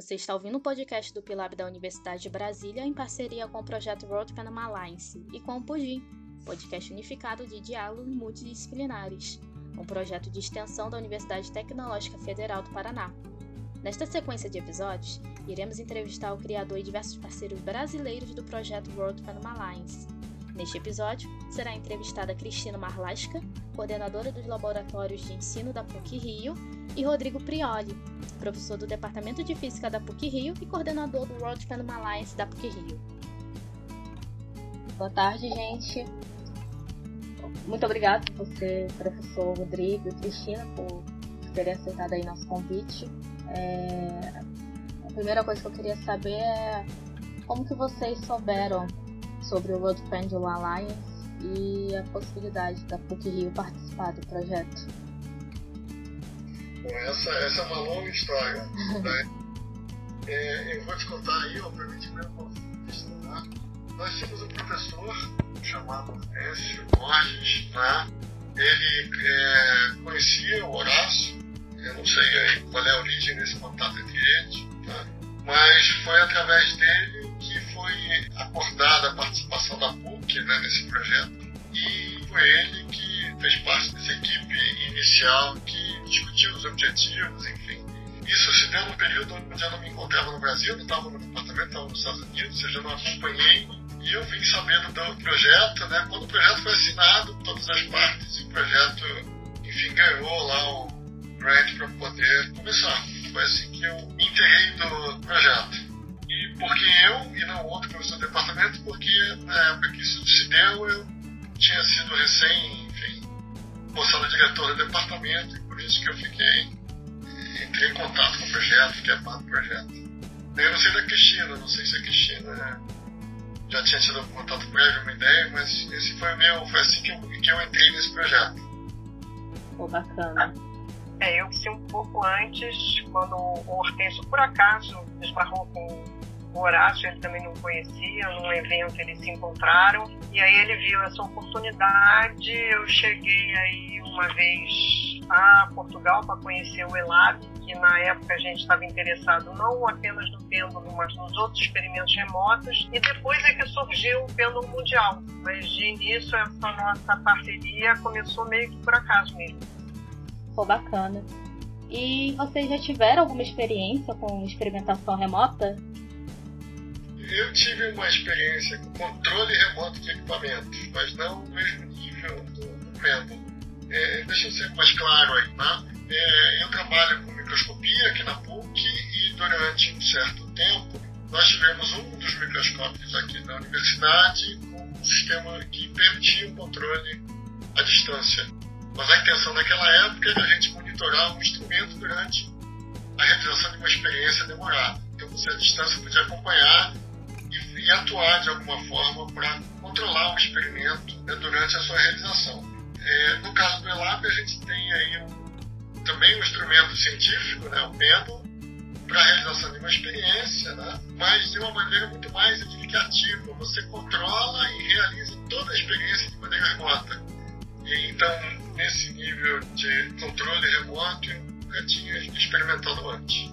Você está ouvindo o podcast do Pilab da Universidade de Brasília em parceria com o projeto Road Panama Alliance e com o Pudim, podcast unificado de diálogos multidisciplinares, um projeto de extensão da Universidade Tecnológica Federal do Paraná. Nesta sequência de episódios, iremos entrevistar o criador e diversos parceiros brasileiros do projeto World Panama Alliance. Neste episódio, será entrevistada Cristina Marlasca, coordenadora dos laboratórios de ensino da PUC-Rio, e Rodrigo Prioli, professor do Departamento de Física da PUC-Rio e coordenador do World Panama Alliance da PUC-Rio. Boa tarde, gente. Muito obrigada por você, professor Rodrigo e Cristina, por terem aceitado aí nosso convite. É... A primeira coisa que eu queria saber é como que vocês souberam sobre o World Pendulum Alliance e a possibilidade da PUC-Rio participar do projeto. Essa, essa é uma longa história. Né? é, eu vou te contar aí, obviamente, meu ponto de vista. Né? Nós tínhamos um professor chamado Écio Borges, né? ele é, conhecia o Horácio, eu não sei aí qual é a origem desse contato entre eles, né? mas foi através dele que foi acordada a participação da PUC né, nesse projeto e foi ele que fez parte dessa equipe inicial que discutiu os objetivos, enfim. Isso se deu num período onde eu não me encontrava no Brasil, não estava no departamento, estava nos Estados Unidos, ou seja, eu não acompanhei. E eu vim sabendo do projeto, né? Quando o projeto foi assinado, todas as partes, e o projeto, enfim, ganhou lá o grant para poder começar. Foi assim que eu me integrei do projeto. E por que eu e não outro professor do departamento? Porque na época que isso se deu, eu tinha sido recém, enfim, postado diretor do departamento e por isso que eu fiquei, entrei em contato com o projeto, fiquei a par do projeto. Eu não sei da Cristina, não sei se a Cristina já tinha tido algum contato prévio, uma ideia, mas esse foi o meu, foi assim que eu, que eu entrei nesse projeto. Pô, bacana. É, eu sei um pouco antes, quando o Hortêncio, por acaso, esbarrou com o Horácio ele também não conhecia, num evento eles se encontraram e aí ele viu essa oportunidade. Eu cheguei aí uma vez a Portugal para conhecer o ELAB, que na época a gente estava interessado não apenas no pêndulo, mas nos outros experimentos remotos. E depois é que surgiu o pêndulo mundial. Mas de início essa nossa parceria começou meio que por acaso mesmo. Pô, bacana. E vocês já tiveram alguma experiência com experimentação remota? Eu tive uma experiência com controle remoto de equipamentos, mas não no mesmo nível do, pêndulo. É, deixa eu ser mais claro aí, tá? É, eu trabalho com microscopia aqui na PUC e durante um certo tempo nós tivemos um dos microscópios aqui na universidade com um sistema que permitia o controle à distância. Mas a intenção naquela época era a gente monitorar um instrumento durante a realização de uma experiência demorada. Então você à distância podia acompanhar e, atuar de alguma forma para controlar o experimento né, durante a sua realização. É, no caso do ELAB, a gente tem aí um, também um instrumento científico, né, o pêndulo, para a realização de uma experiência, né, mas de uma maneira muito mais edificativa. Você controla e realiza toda a experiência de maneira remota. E, então, nesse nível de controle remoto, eu nunca tinha experimentado antes.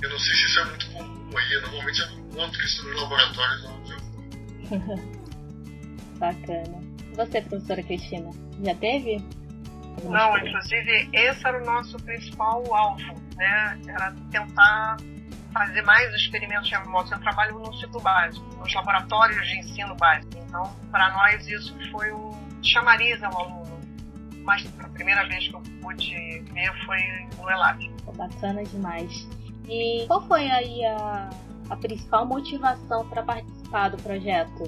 Eu não sei se isso é muito comum aí, normalmente eu encontro isso nos laboratórios onde eu fui. Bacana. Você, professora Cristina, já teve? Não, inclusive esse era o nosso principal alvo, né? Era tentar fazer mais experimentos remotos. Eu trabalho no ciclo básico, nos laboratórios de ensino básico. Então, para nós isso foi um chamariz ao aluno. Mas a primeira vez que eu pude ver foi no ELAB. Bacana demais. E qual foi aí a, a principal motivação para participar do projeto?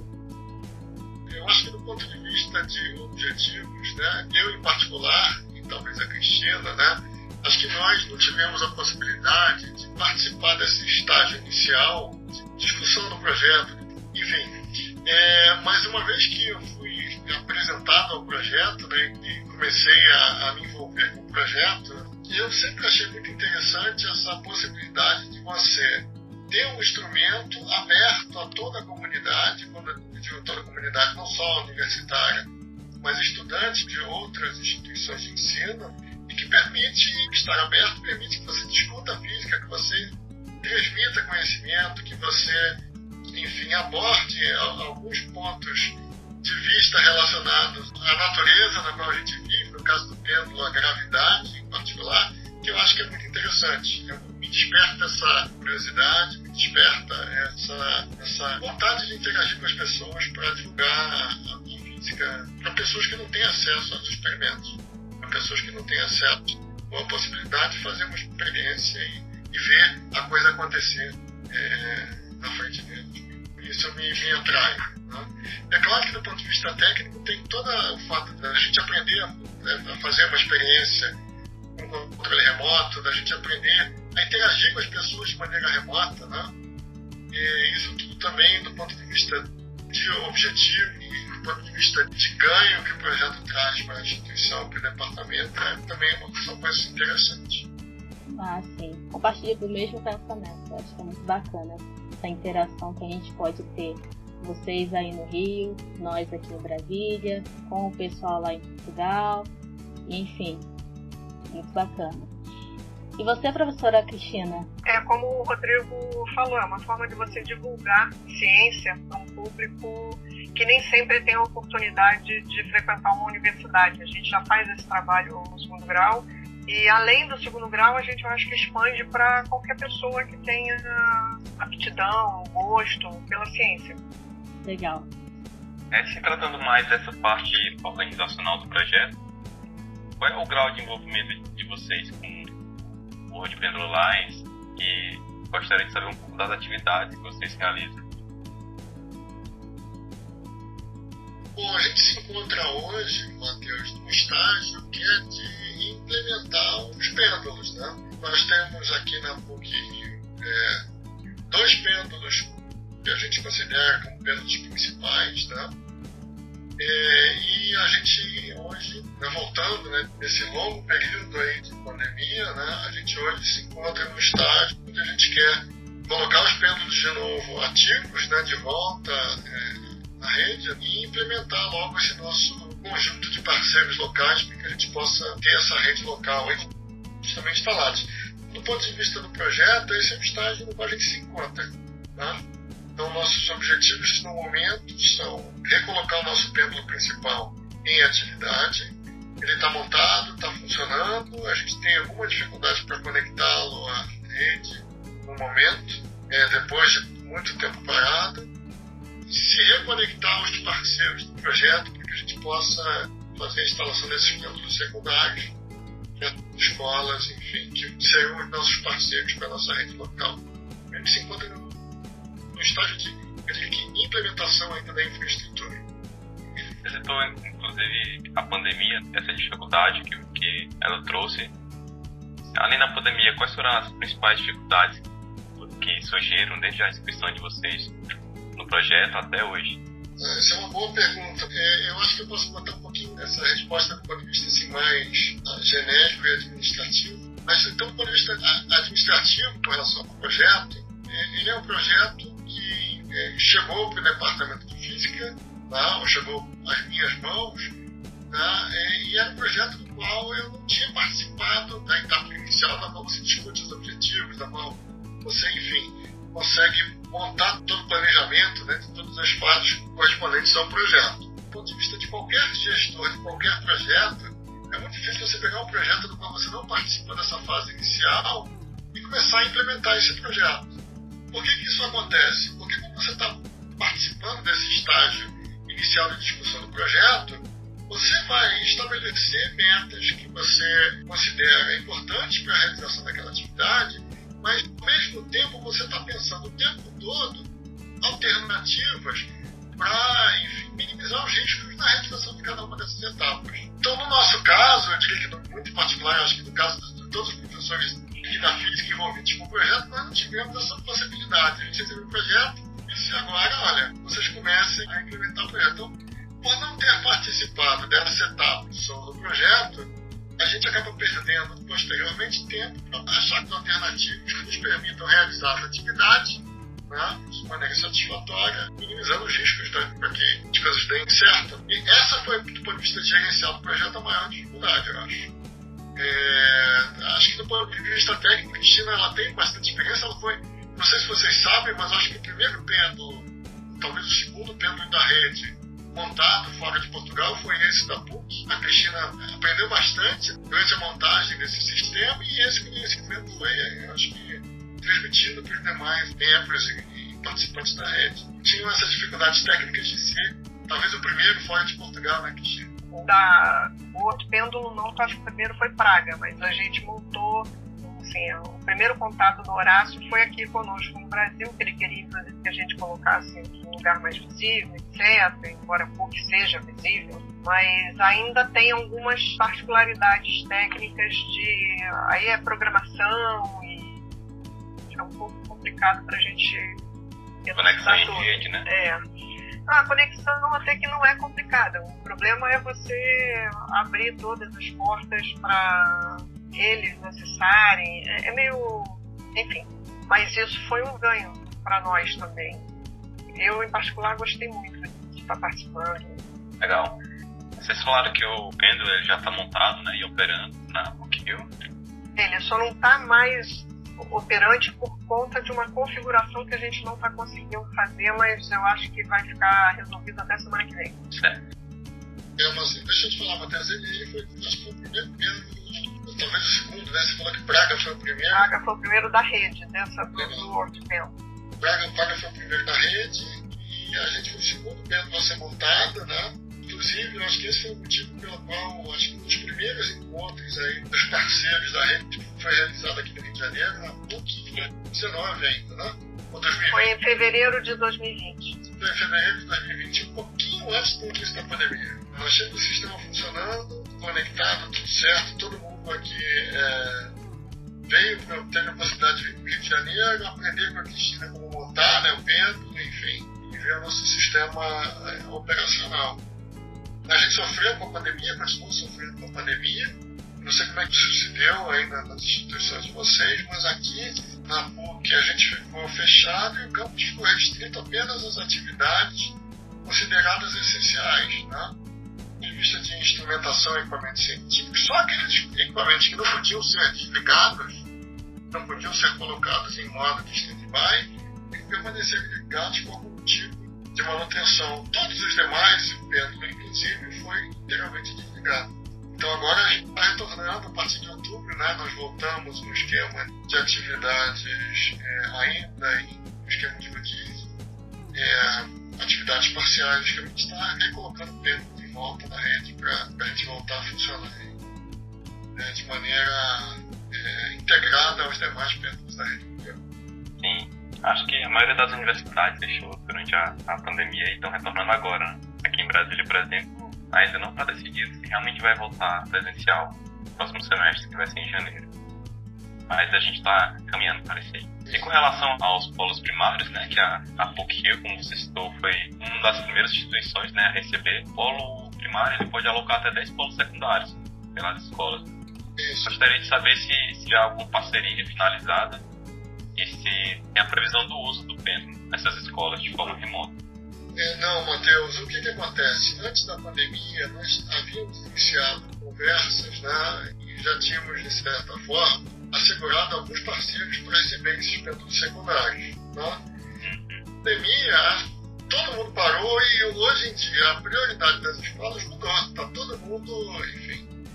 Eu acho que do ponto de vista de objetivos, né, eu em particular, e talvez a Cristina, né, acho que nós não tivemos a possibilidade de participar desse estágio inicial de discussão do projeto, enfim. É, mas uma vez que eu fui apresentado ao projeto né, e comecei a, a me envolver com o projeto, eu sempre achei muito interessante essa possibilidade de você ter um instrumento aberto a toda a comunidade, digo toda a comunidade, não só universitária, mas estudantes de outras instituições de ensino, e que permite estar aberto, permite que você discuta a física, que você transmita conhecimento, que você, enfim, aborde alguns pontos de vista relacionados à natureza na qual a gente vive, no caso do pêndulo, a gravidade em particular, que eu acho que é muito interessante. Eu, me desperta essa curiosidade, me desperta essa, essa vontade de interagir com as pessoas para divulgar a física para pessoas que não têm acesso aos experimentos, para pessoas que não têm acesso ou a possibilidade de fazer uma experiência e, e ver a coisa acontecer é, na frente deles. Isso me, me atrai. Né? É claro que, do ponto de vista técnico, tem todo o fato da gente aprender né, a fazer uma experiência com controle remoto, da gente aprender a interagir com as pessoas de maneira remota. Né? E isso tudo também, do ponto de vista de objetivo e do ponto de vista de ganho que o projeto traz para a instituição, para o departamento, é também uma, são coisas interessantes. Ah, sim. Compartilho do mesmo pensamento. Acho que é muito bacana essa interação que a gente pode ter. Vocês aí no Rio, nós aqui em Brasília, com o pessoal lá em Portugal, enfim, muito bacana. E você, professora Cristina? É como o Rodrigo falou, é uma forma de você divulgar ciência para um público que nem sempre tem a oportunidade de frequentar uma universidade. A gente já faz esse trabalho no segundo grau e além do segundo grau, a gente eu acho que expande para qualquer pessoa que tenha aptidão, gosto pela ciência. Legal. É, se tratando mais dessa parte organizacional do projeto, qual é o grau de envolvimento de vocês com World Pendulum Lines e gostaria de saber um pouco das atividades que vocês realizam. Bom, a gente se encontra hoje, Matheus, num estágio que é de implementar os pêndulos. Né? Nós temos aqui na PUC é, dois pêndulos que a gente considera como pêndulos principais. Né? É, a gente hoje, né, voltando né, nesse longo período aí de pandemia, né, a gente hoje se encontra no estágio onde a gente quer colocar os pêndulos de novo ativos, né, de volta é, na rede e implementar logo esse nosso conjunto de parceiros locais para que a gente possa ter essa rede local aí, justamente instalados. Do ponto de vista do projeto, esse é o estágio no qual a gente se encontra. Né? Então, nossos objetivos no momento são recolocar o nosso pêndulo principal em atividade. Ele está montado, está funcionando. A gente tem alguma dificuldade para conectá-lo à rede no momento, é, depois de muito tempo parado. Se reconectar aos parceiros do projeto para que a gente possa fazer a instalação desses pêndulos secundários, escolas, enfim, que serão os nossos parceiros para a nossa rede local. A gente se encontra estágio de, de implementação ainda da infraestrutura. Você citou, inclusive, a pandemia, essa dificuldade que, que ela trouxe. Além da pandemia, quais foram as principais dificuldades que surgiram desde a inscrição de vocês no projeto até hoje? É, essa é uma boa pergunta. É, eu acho que eu posso botar um pouquinho essa resposta do ponto de vista assim, mais ah, genérico e administrativo. Mas, então, do ponto de vista administrativo, com relação ao projeto, é, ele é um projeto é, chegou para o departamento de física, tá? ou chegou às minhas mãos, tá? É, e era um projeto do qual eu não tinha participado da etapa inicial, da qual você discute os objetivos, da qual você, enfim, consegue montar todo o planejamento né, de todas as fases correspondentes ao projeto. Do ponto de vista de qualquer gestor, de qualquer projeto, é muito difícil você pegar um projeto do qual você não participou dessa fase inicial e começar a implementar esse projeto. Por que, que isso acontece? Porque quando você está inicial de discussão do projeto, você vai estabelecer metas que você considera importantes para a realização daquela atividade, mas ao mesmo tempo você está pensando o tempo todo alternativas para minimizar os riscos na realização de cada uma dessas etapas. Então, no nosso caso, eu diria que muito particular, acho que no caso de todos os professores que da física envolvidos com o projeto, nós não tivemos essa possibilidade. A gente recebeu o projeto disse, agora, olha, vocês comecem a implementar o projeto. Então, por não ter participado dessa etapa do projeto, a gente acaba perdendo posteriormente tempo para achar alternativas que nos permitam realizar a atividade né, de maneira satisfatória, minimizando os riscos né, para que as coisas deem certo. E essa foi, do ponto de vista gerencial do projeto, a maior dificuldade, eu acho. É, acho que do ponto de vista técnico, a Cristina ela tem bastante experiência, ela foi não sei se vocês sabem, mas acho que o primeiro pêndulo, talvez o segundo pêndulo da rede montado fora de Portugal foi esse da PUC. A Cristina aprendeu bastante durante a montagem desse sistema e esse conhecimento foi, acho que, transmitido para os demais membros e participantes da rede. Tinham essas dificuldades técnicas de si. Talvez o primeiro fora de Portugal, né, Cristina? Da, o outro pêndulo não, acho que o primeiro foi Praga, mas a gente montou assim, o primeiro contato do Horácio foi aqui conosco no Brasil, que ele queria, que a gente colocasse em um lugar mais visível, etc., embora pouco seja visível, mas ainda tem algumas particularidades técnicas de. aí é programação e é um pouco complicado para a gente. Conexão em rede, né? É. Ah, a conexão até que não é complicada. O problema é você abrir todas as portas para eles acessarem. É, é meio. Enfim. Mas isso foi um ganho para nós também. Eu, em particular, gostei muito de estar participando. Legal. Vocês falaram que o pêndulo já está montado né, e operando na Rockhill. Ele só não está mais operante por conta de uma configuração que a gente não está conseguindo fazer, mas eu acho que vai ficar resolvido até semana que vem. Certo. É, mas deixa eu te falar, Matheus, ele foi, acho que foi o primeiro pêndulo talvez o segundo, né? Você falou que Braga foi o primeiro. Braga foi o primeiro da rede, dessa do, do Band. Braga, Braga foi o primeiro da rede e a gente foi o segundo band a ser montado, né? Inclusive, eu acho que esse foi o motivo pelo qual, acho que um dos primeiros encontros aí dos parceiros da rede foi realizado aqui no Rio de Janeiro, na PUC, né? 19 ainda, né? Ou 2020. Foi em fevereiro de 2020. Foi em fevereiro de 2020, um pouquinho antes do início da pandemia. Nós tínhamos o sistema funcionando, conectado, tudo certo, todo mundo aqui é, veio, teve a possibilidade de vir para o Rio de Janeiro, aprender com a Cristina como montar né, o pêndulo, enfim, e ver o nosso sistema é, operacional. A gente sofreu com a pandemia, continuou sofrendo com a pandemia. Não sei como é que isso se deu aí nas instituições de vocês, mas aqui na PUC a gente ficou fechado e o campus ficou restrito apenas às atividades consideradas essenciais. Né? de vista de instrumentação e equipamentos científicos, só aqueles equipamentos que não podiam ser desligados, não podiam ser colocados em modo de stand-by e permaneceram ligados por algum tipo de manutenção. Todos os demais, o pêndulo inclusive, foi inteiramente desligado. Então agora está retornando a partir de outubro, né? nós voltamos no esquema de atividades é, ainda em esquema de rodízio, é, atividades parciais, que a gente está recolocando o pêndulo volta da rede para a gente voltar a funcionar né, de maneira é, integrada aos demais pêndulos da rede. Sim, acho que a maioria das universidades fechou durante a, a pandemia e estão retornando agora. Né? Aqui em Brasília, por exemplo, ainda não está decidido se realmente vai voltar presencial no próximo semestre, que vai ser em janeiro. Mas a gente está caminhando para isso aí. E com relação aos polos primários, né, que a, a PUC-Rio, como você citou, foi uma das primeiras instituições né, a receber, polo primário ele pode alocar até 10 polos secundários pelas escolas. Isso. Gostaria de saber se, se há alguma parceria finalizada e se tem a previsão do uso do pêndulo nessas escolas de forma remota. É, não, Matheus, o que, que acontece? Antes da pandemia, nós havíamos iniciado conversas né, já tínhamos, de certa forma, assegurado alguns parceiros para receber esses pêndulos secundários. Né? Uhum. Pandemia, todo mundo parou e hoje em dia a prioridade das escolas mudou. Está todo mundo, enfim,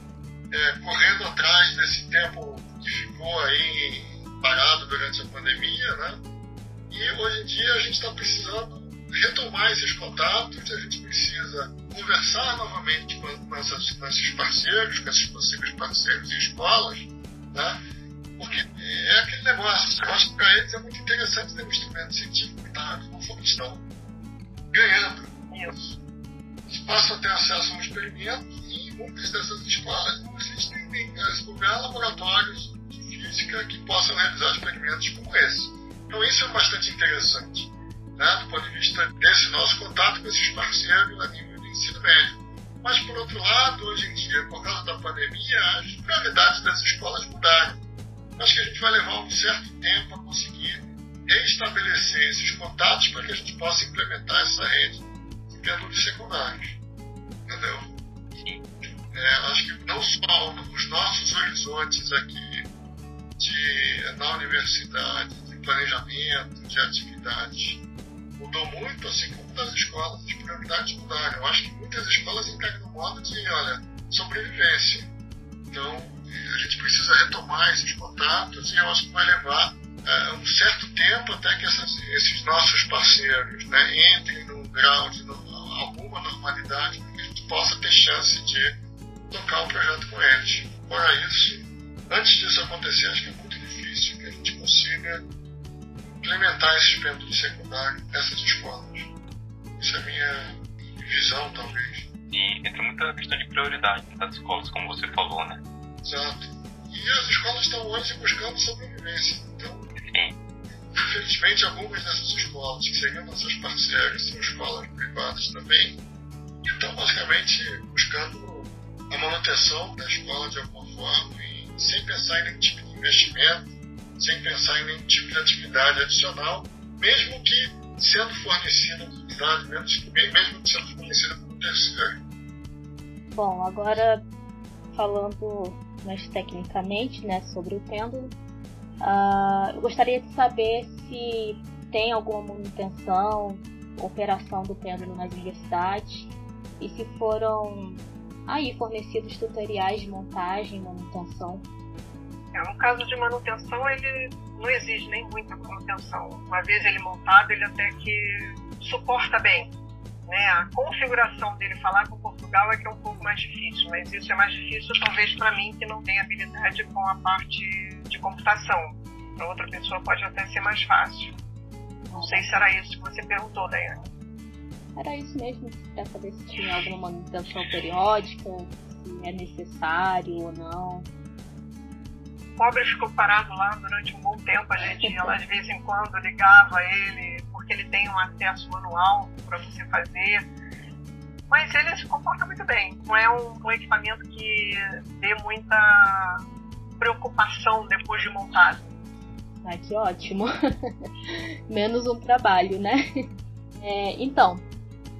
é, correndo atrás desse tempo que ficou aí parado durante a pandemia, né? E hoje em dia a gente está precisando retomar esses contatos, a gente precisa conversar novamente com, com, essas, com esses parceiros, com esses possíveis parceiros e escolas, né? Porque é aquele negócio, eu acho que para eles é muito interessante ter um instrumento científico que está conforme estão ganhando isso. Eles passam a ter acesso a um experimento e muitas dessas escolas não existem nem lugar laboratórios de física que possam realizar experimentos como esse. Então isso é bastante interessante, né, do ponto de vista desse nosso contato com esses parceiros a nível ensino médio. Mas, por outro lado, hoje em dia, por causa da pandemia, as prioridades das escolas mudaram. Acho que a gente vai levar um certo tempo a conseguir reestabelecer esses contatos para que a gente possa implementar essa rede em termos secundários. Entendeu? Sim. É, acho que não só os nossos horizontes aqui de, na universidade, de planejamento de atividades mudou muito, assim como das escolas, as prioridades mudaram. Eu acho que muitas escolas entregam no modo de, olha, sobrevivência. Então, a gente precisa retomar esses contatos e eu acho que vai levar uh, um certo tempo até que essas, esses nossos parceiros né, entrem num grau de no, alguma normalidade para que a gente possa ter chance de tocar o projeto com eles. Fora isso, antes disso acontecer, acho que é muito difícil que a gente consiga implementar esses pêndulos secundários nessas escolas. Isso é a minha visão, talvez. E entra muita questão de prioridade das escolas, como você falou, né? Exato. E as escolas estão hoje buscando sobrevivência. Então, Sim. infelizmente, algumas dessas escolas, que seriam nossas parceiras, são escolas privadas também, estão basicamente buscando a manutenção da escola de alguma forma, e sem pensar em nenhum tipo de investimento sem pensar em nenhum tipo de atividade adicional, mesmo que sendo fornecida atividade, mesmo que sendo fornecida por terceiro. Bom, agora falando mais tecnicamente né, sobre o pêndulo, uh, eu gostaria de saber se tem alguma manutenção, operação do pêndulo nas universidades e se foram aí fornecidos tutoriais de montagem e manutenção é, no caso de manutenção, ele não exige nem muita manutenção. Uma vez ele montado, ele até que suporta bem. Né? A configuração dele falar com Portugal é que é um pouco mais difícil, mas isso é mais difícil talvez para mim que não tenho habilidade com a parte de computação. Para outra pessoa pode até ser mais fácil. Não sei se era isso que você perguntou, Daiane. Era isso mesmo, para saber se tinha alguma manutenção periódica, se é necessário ou não pobre ficou parado lá durante um bom tempo. A gente lá de vez em quando, ligava ele, porque ele tem um acesso manual para você fazer. Mas ele se comporta muito bem. Não é um, um equipamento que dê muita preocupação depois de montado. Ah, que ótimo. Menos um trabalho, né? É, então,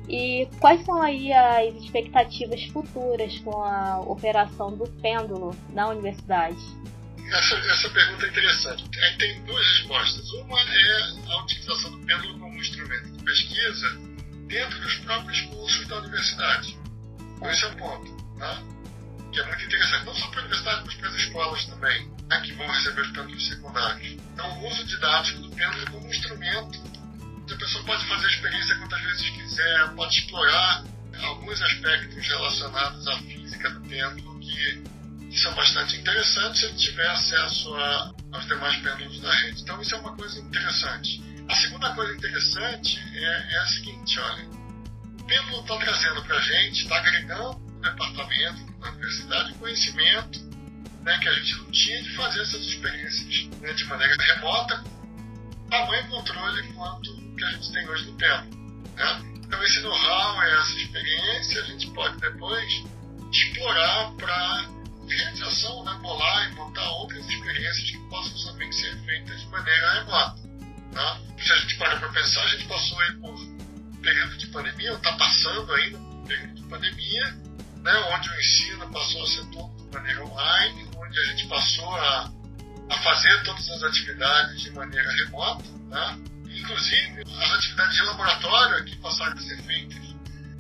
e quais são aí as expectativas futuras com a operação do pêndulo na universidade? Essa, essa pergunta é interessante. Aí tem duas respostas. Uma é a utilização do pêndulo como instrumento de pesquisa dentro dos próprios cursos da universidade. Então, esse é um ponto, tá? que é muito interessante, não só para a universidade, mas para as escolas também, né, que vão receber os pêndulos secundários. Então, o uso didático do pêndulo como instrumento, a pessoa pode fazer a experiência quantas vezes quiser, pode explorar alguns aspectos relacionados à física do pêndulo que isso é bastante interessante se ele tiver acesso a, aos demais pêndulos da rede. Então, isso é uma coisa interessante. A segunda coisa interessante é, é a seguinte: olha, o pêndulo está trazendo para a gente, está agregando no departamento, na universidade, conhecimento né, que a gente não tinha de fazer essas experiências né, de maneira remota, com tamanho controle quanto que a gente tem hoje no pêndulo. Né? Então, esse know-how, essa experiência, a gente pode depois explorar para realização, né, bolar e montar outras experiências que possam também ser feitas de maneira remota. Tá? Se a gente para para pensar, a gente passou aí por um período de pandemia, ou está passando ainda por um período de pandemia, né, onde o ensino passou a ser todo de maneira online, onde a gente passou a, a fazer todas as atividades de maneira remota, né? inclusive as atividades de laboratório que passaram a ser feitas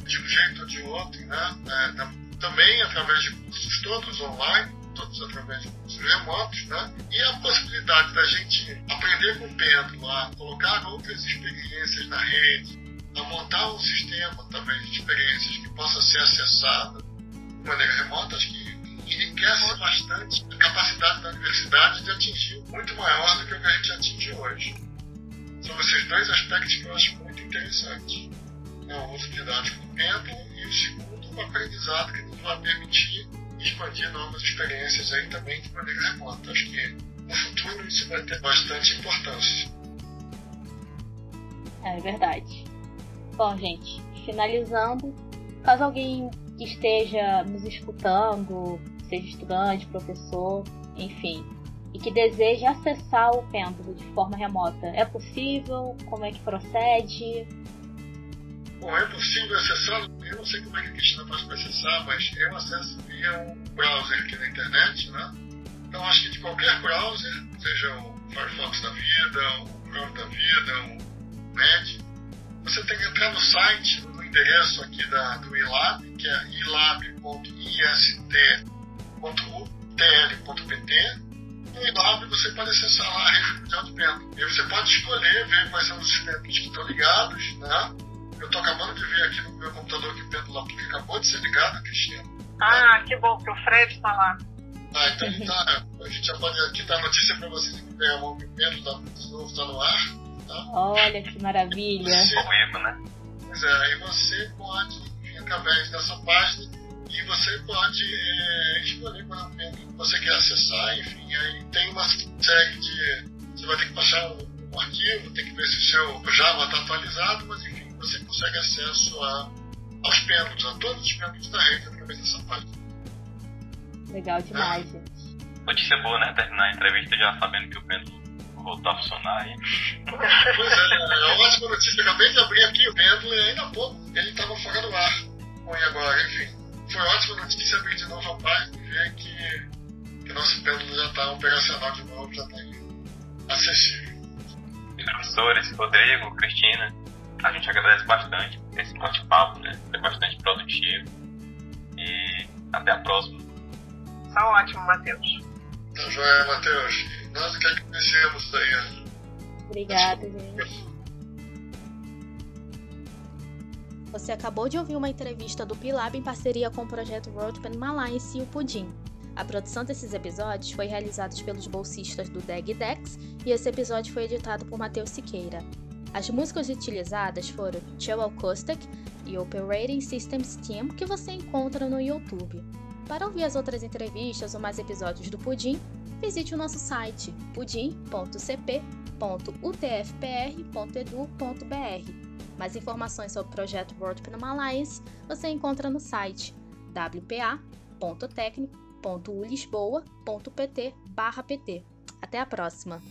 de um jeito ou de outro, né? É, também através de cursos todos online, todos através de cursos remotos, né? E a possibilidade da gente aprender com o pêndulo, a colocar outras experiências na rede, a montar um sistema também de experiências que possa ser acessado de maneira remota, acho que enriquece bastante a capacidade da universidade de atingir muito maior do que o que a gente atinge hoje. São esses dois aspectos que eu acho muito interessantes. É o uso didático do pêndulo e o segundo, o aprendizado que vai permitir expandir novas experiências aí também de maneira remota. Acho que no futuro isso vai ter bastante importância. É verdade. Bom, gente, finalizando, caso alguém esteja nos escutando, seja estudante, professor, enfim, e que deseje acessar o pêndulo de forma remota, é possível? Como é que procede? É possível acessar, eu não sei como é que a Cristina faz para acessar, mas eu acesso via um browser aqui na internet, né? Então acho que de qualquer browser, seja o Firefox da vida, o qualquer outra vida, um MED, você tem que entrar no site, no endereço aqui da, do ILAB, que é ilab.ist.utl.pt. No ILAB você pode acessar lá a. E você pode escolher, ver quais são os pêndulos que estão ligados, né? Eu estou acabando de ver aqui no meu computador que o pêndulo que acabou de ser ligado, Cristiano. Ah, que bom, que o Fred está lá. Ah, então tá, a gente já pode aqui dar notícia para vocês que o movimento tá, de novo está no ar. Tá? Olha que maravilha. Você, vivo, né? Pois é, aí você pode, enfim, através dessa página, e você pode é, escolher qual movimento que você quer acessar, enfim, aí tem uma série de. Você vai ter que baixar um, um arquivo, tem que ver se o seu Java está atualizado, mas enfim, você consegue acesso a, aos pêndulos, a todos os pêndulos da rede através dessa página. Legal demais, é. gente. Notícia boa, né? Terminar a entrevista já sabendo que o pêndulo voltou a funcionar aí. Pois é, é uma ótima notícia. Acabei de abrir aqui o pêndulo e ainda há pouco ele estava fora do ar. Bom, e agora, enfim. Foi ótima notícia abrir de novo a página e ver que, que nosso pêndulo já está operacional de novo, já está acessível. Professores, Rodrigo, Cristina, a gente agradece bastante esse bate-papo, né? Foi bastante produtivo. E até a próxima. Tá ótimo, Matheus. Tá joia, Matheus. Nós que agradecemos aí. Obrigada, gente. Você acabou de ouvir uma entrevista do Pilab em parceria com o projeto Roadpan Alliance e o Pudim. A produção desses episódios foi realizada pelos bolsistas do DEG Dex e esse episódio foi editado por Matheus Siqueira. As músicas utilizadas foram Chill Acoustic e Operating Systems Team, que você encontra no YouTube. Para ouvir as outras entrevistas ou mais episódios do Pudim, visite o nosso site pudim.cp.utfpr.edu.br. Mais informações sobre o projeto World Panama Alliance você encontra no site wpa.tecnic.ulisboa.pt/pt. Até a próxima!